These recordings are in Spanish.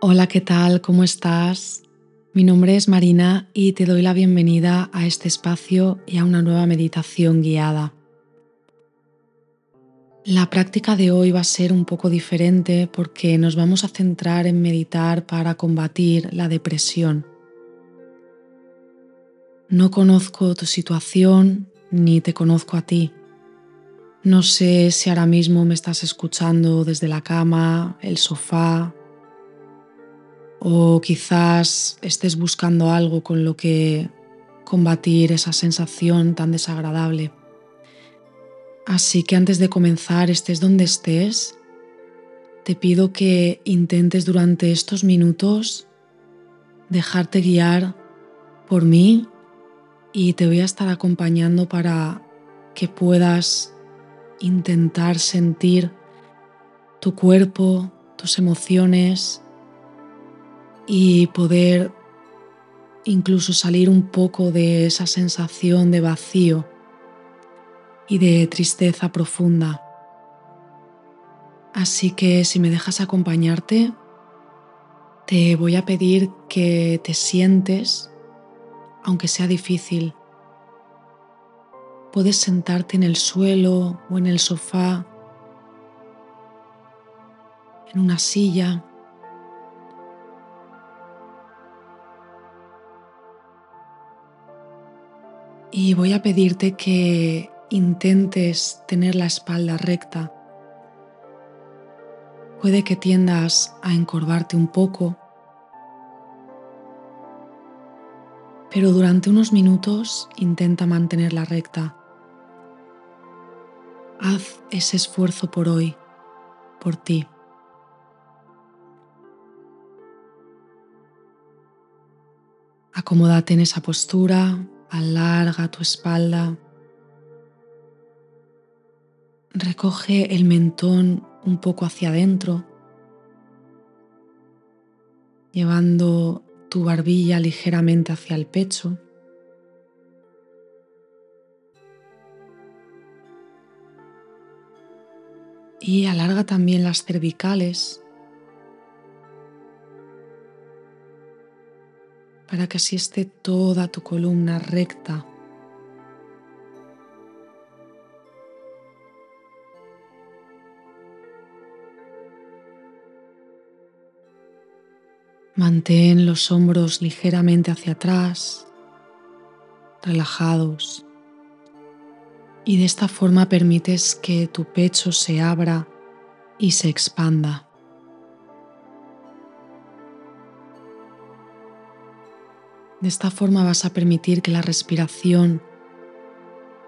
Hola, ¿qué tal? ¿Cómo estás? Mi nombre es Marina y te doy la bienvenida a este espacio y a una nueva meditación guiada. La práctica de hoy va a ser un poco diferente porque nos vamos a centrar en meditar para combatir la depresión. No conozco tu situación ni te conozco a ti. No sé si ahora mismo me estás escuchando desde la cama, el sofá o quizás estés buscando algo con lo que combatir esa sensación tan desagradable. Así que antes de comenzar, estés donde estés, te pido que intentes durante estos minutos dejarte guiar por mí y te voy a estar acompañando para que puedas intentar sentir tu cuerpo, tus emociones y poder incluso salir un poco de esa sensación de vacío y de tristeza profunda. Así que si me dejas acompañarte, te voy a pedir que te sientes, aunque sea difícil. Puedes sentarte en el suelo o en el sofá, en una silla. Y voy a pedirte que intentes tener la espalda recta. Puede que tiendas a encorvarte un poco, pero durante unos minutos intenta mantenerla recta. Haz ese esfuerzo por hoy, por ti. Acomódate en esa postura, alarga tu espalda. Recoge el mentón un poco hacia adentro, llevando tu barbilla ligeramente hacia el pecho. Y alarga también las cervicales para que así esté toda tu columna recta. Mantén los hombros ligeramente hacia atrás, relajados. Y de esta forma permites que tu pecho se abra y se expanda. De esta forma vas a permitir que la respiración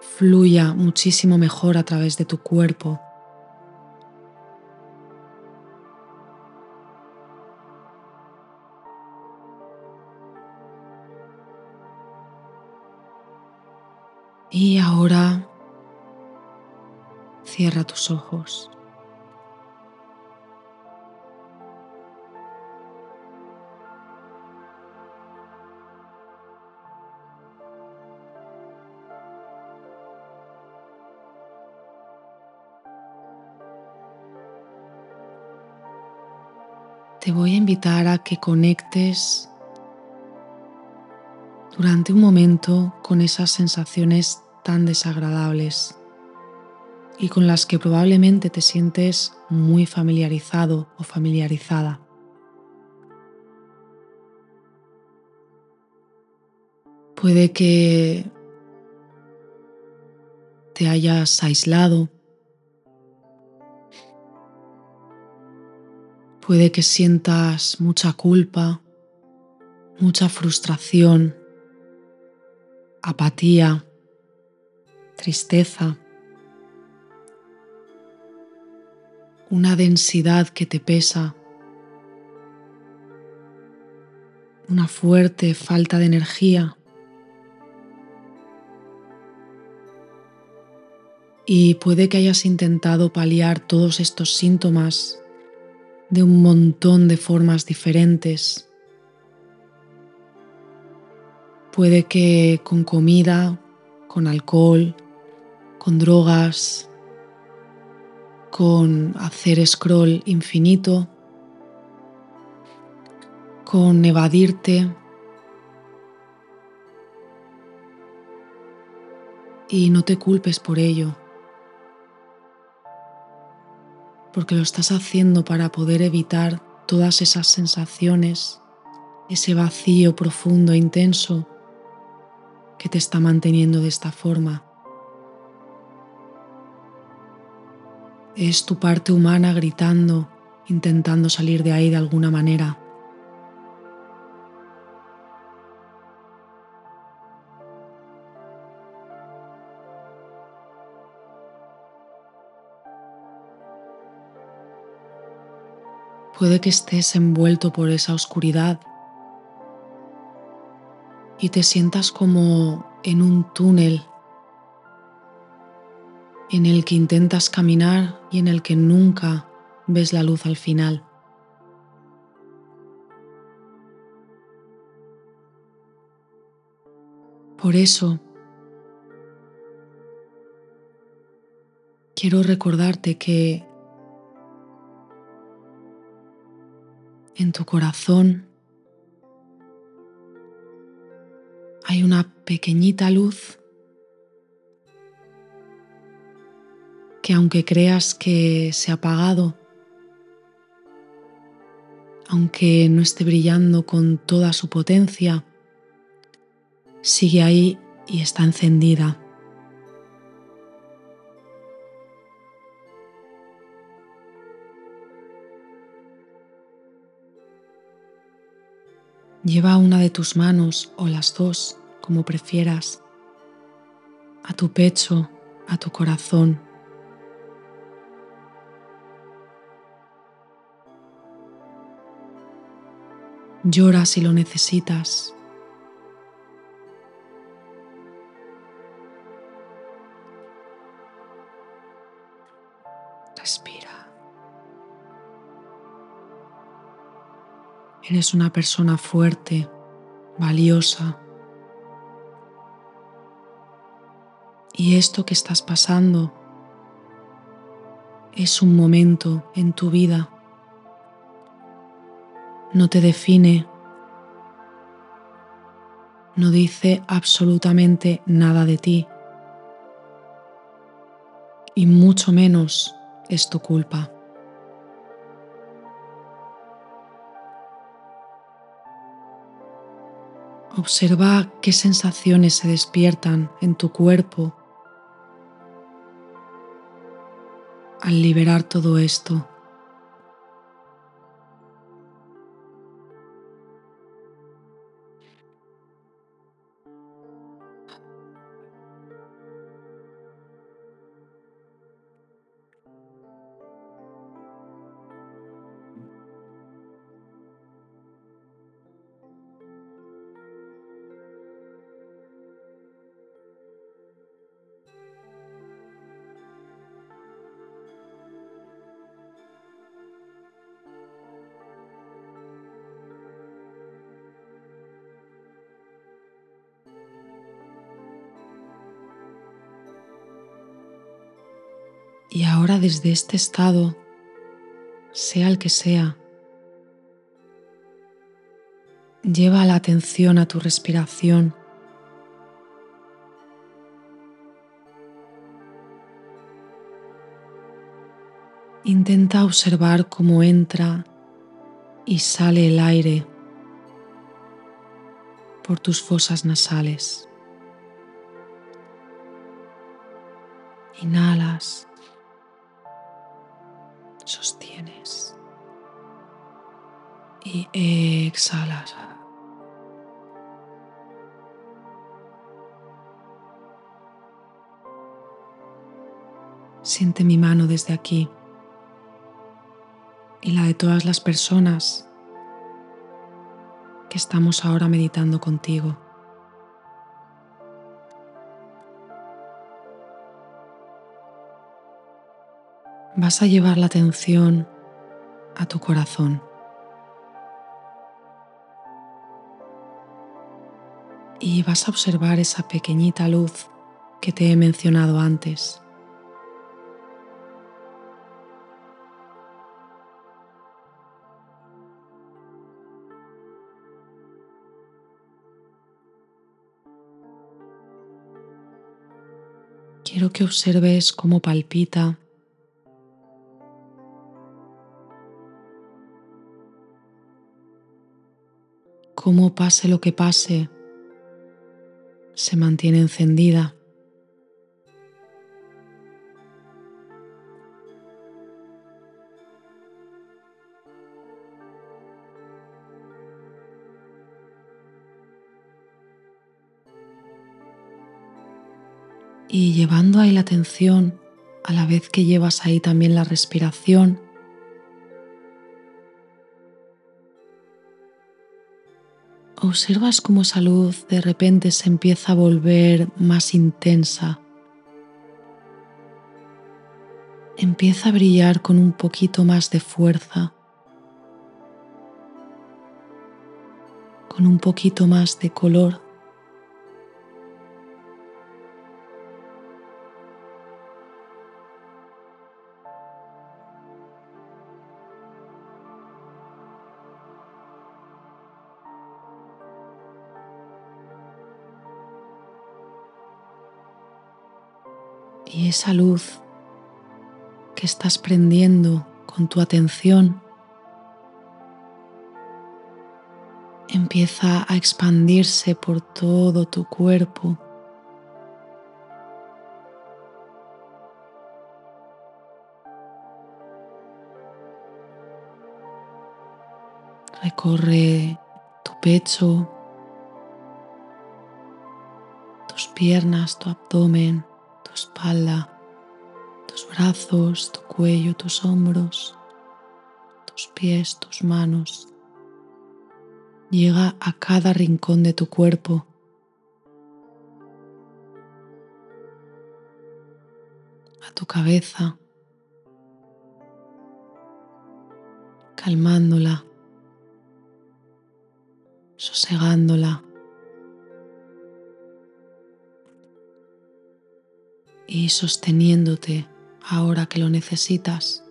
fluya muchísimo mejor a través de tu cuerpo. Y ahora cierra tus ojos. Voy a invitar a que conectes durante un momento con esas sensaciones tan desagradables y con las que probablemente te sientes muy familiarizado o familiarizada. Puede que te hayas aislado Puede que sientas mucha culpa, mucha frustración, apatía, tristeza, una densidad que te pesa, una fuerte falta de energía. Y puede que hayas intentado paliar todos estos síntomas de un montón de formas diferentes. Puede que con comida, con alcohol, con drogas, con hacer scroll infinito, con evadirte y no te culpes por ello, porque lo estás haciendo para poder evitar todas esas sensaciones, ese vacío profundo e intenso que te está manteniendo de esta forma. Es tu parte humana gritando, intentando salir de ahí de alguna manera. Puede que estés envuelto por esa oscuridad y te sientas como en un túnel en el que intentas caminar y en el que nunca ves la luz al final. Por eso, quiero recordarte que en tu corazón hay una pequeñita luz que aunque creas que se ha apagado, aunque no esté brillando con toda su potencia, sigue ahí y está encendida. Lleva una de tus manos o las dos, como prefieras, a tu pecho, a tu corazón. Llora si lo necesitas. Eres una persona fuerte, valiosa. Y esto que estás pasando es un momento en tu vida no te define, no dice absolutamente nada de ti y mucho menos es tu culpa. Observa qué sensaciones se despiertan en tu cuerpo al liberar todo esto. Y ahora desde este estado, sea el que sea, lleva la atención a tu respiración. Intenta observar cómo entra y sale el aire por tus fosas nasales. Inhalas sostienes y exhalas. Siente mi mano desde aquí y la de todas las personas que estamos ahora meditando contigo. vas a llevar la atención a tu corazón. Y vas a observar esa pequeñita luz que te he mencionado antes. Quiero que observes cómo palpita Cómo pase lo que pase, se mantiene encendida. y llevando ahí la atención a la vez que llevas ahí también la respiración. Observas cómo esa luz de repente se empieza a volver más intensa. Empieza a brillar con un poquito más de fuerza. Con un poquito más de color. Y esa luz que estás prendiendo con tu atención empieza a expandirse por todo tu cuerpo. Recorre tu pecho, tus piernas, tu abdomen, tu espalda, tus brazos, tu cuello, tus hombros, tus pies, tus manos. Llega a cada rincón de tu cuerpo. A tu cabeza, calmándola, sosegándola. Y sosteniéndote ahora que lo necesitas.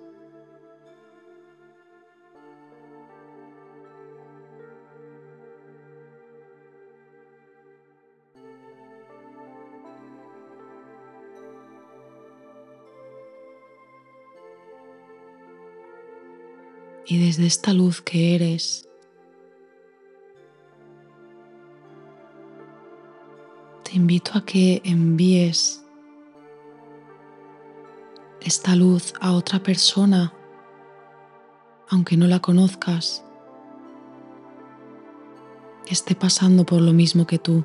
Y desde esta luz que eres, te invito a que envíes esta luz a otra persona, aunque no la conozcas, que esté pasando por lo mismo que tú.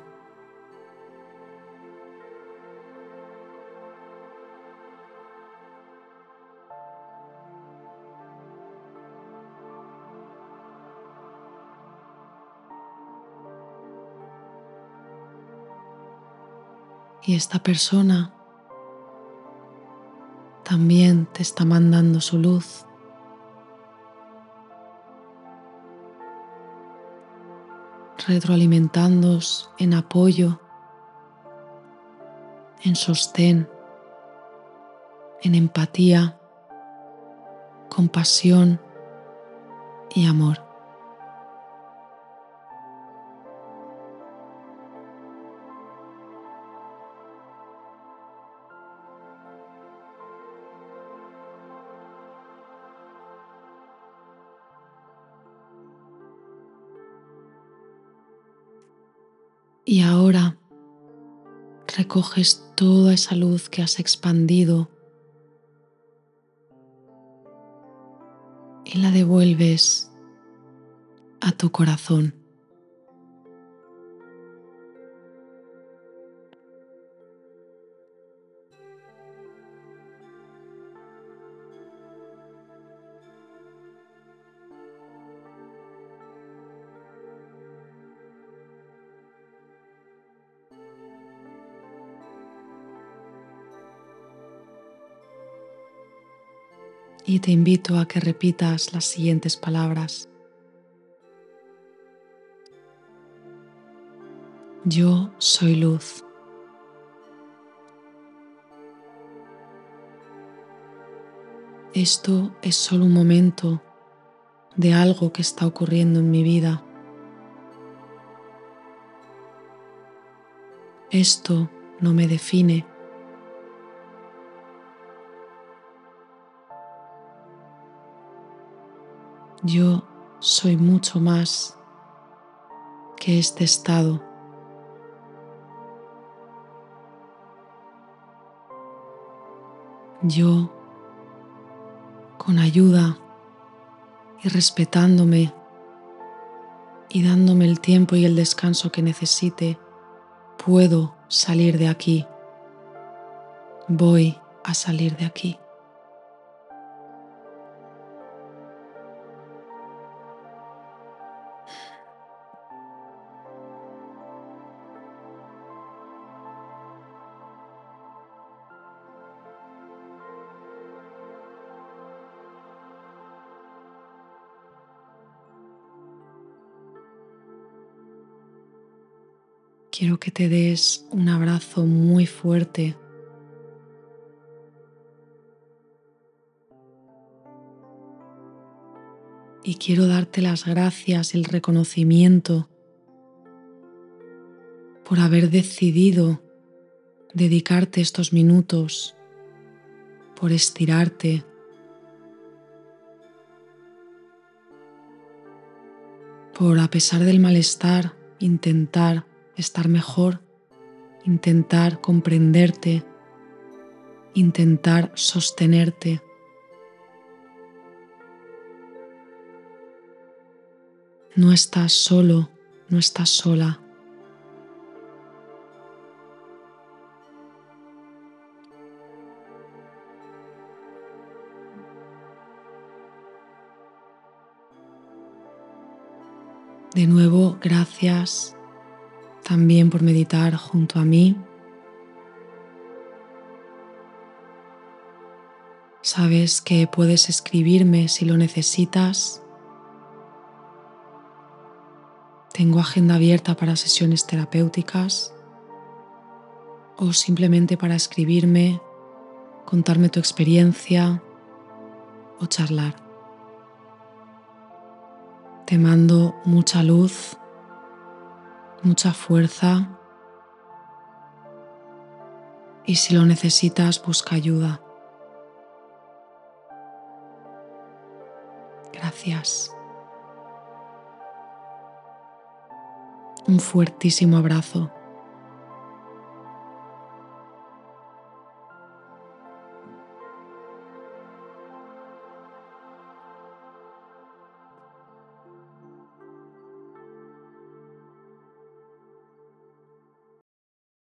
Y esta persona también te está mandando su luz. retroalimentándos en apoyo, en sostén, en empatía, compasión y amor. Recoges toda esa luz que has expandido y la devuelves a tu corazón. Y te invito a que repitas las siguientes palabras. Yo soy luz. Esto es solo un momento de algo que está ocurriendo en mi vida. Esto no me define Yo soy mucho más que este estado. Yo, con ayuda y respetándome y dándome el tiempo y el descanso que necesite, puedo salir de aquí. Voy a salir de aquí. Quiero que te des un abrazo muy fuerte. Y quiero darte las gracias, el reconocimiento por haber decidido dedicarte estos minutos, por estirarte, por a pesar del malestar intentar estar mejor, intentar comprenderte, intentar sostenerte. No estás solo, no estás sola. De nuevo, gracias también por meditar junto a mí. Sabes que puedes escribirme si lo necesitas. Tengo agenda abierta para sesiones terapéuticas o simplemente para escribirme, contarme tu experiencia o charlar. Te mando mucha luz mucha fuerza y si lo necesitas busca ayuda. Gracias. Un fuertísimo abrazo.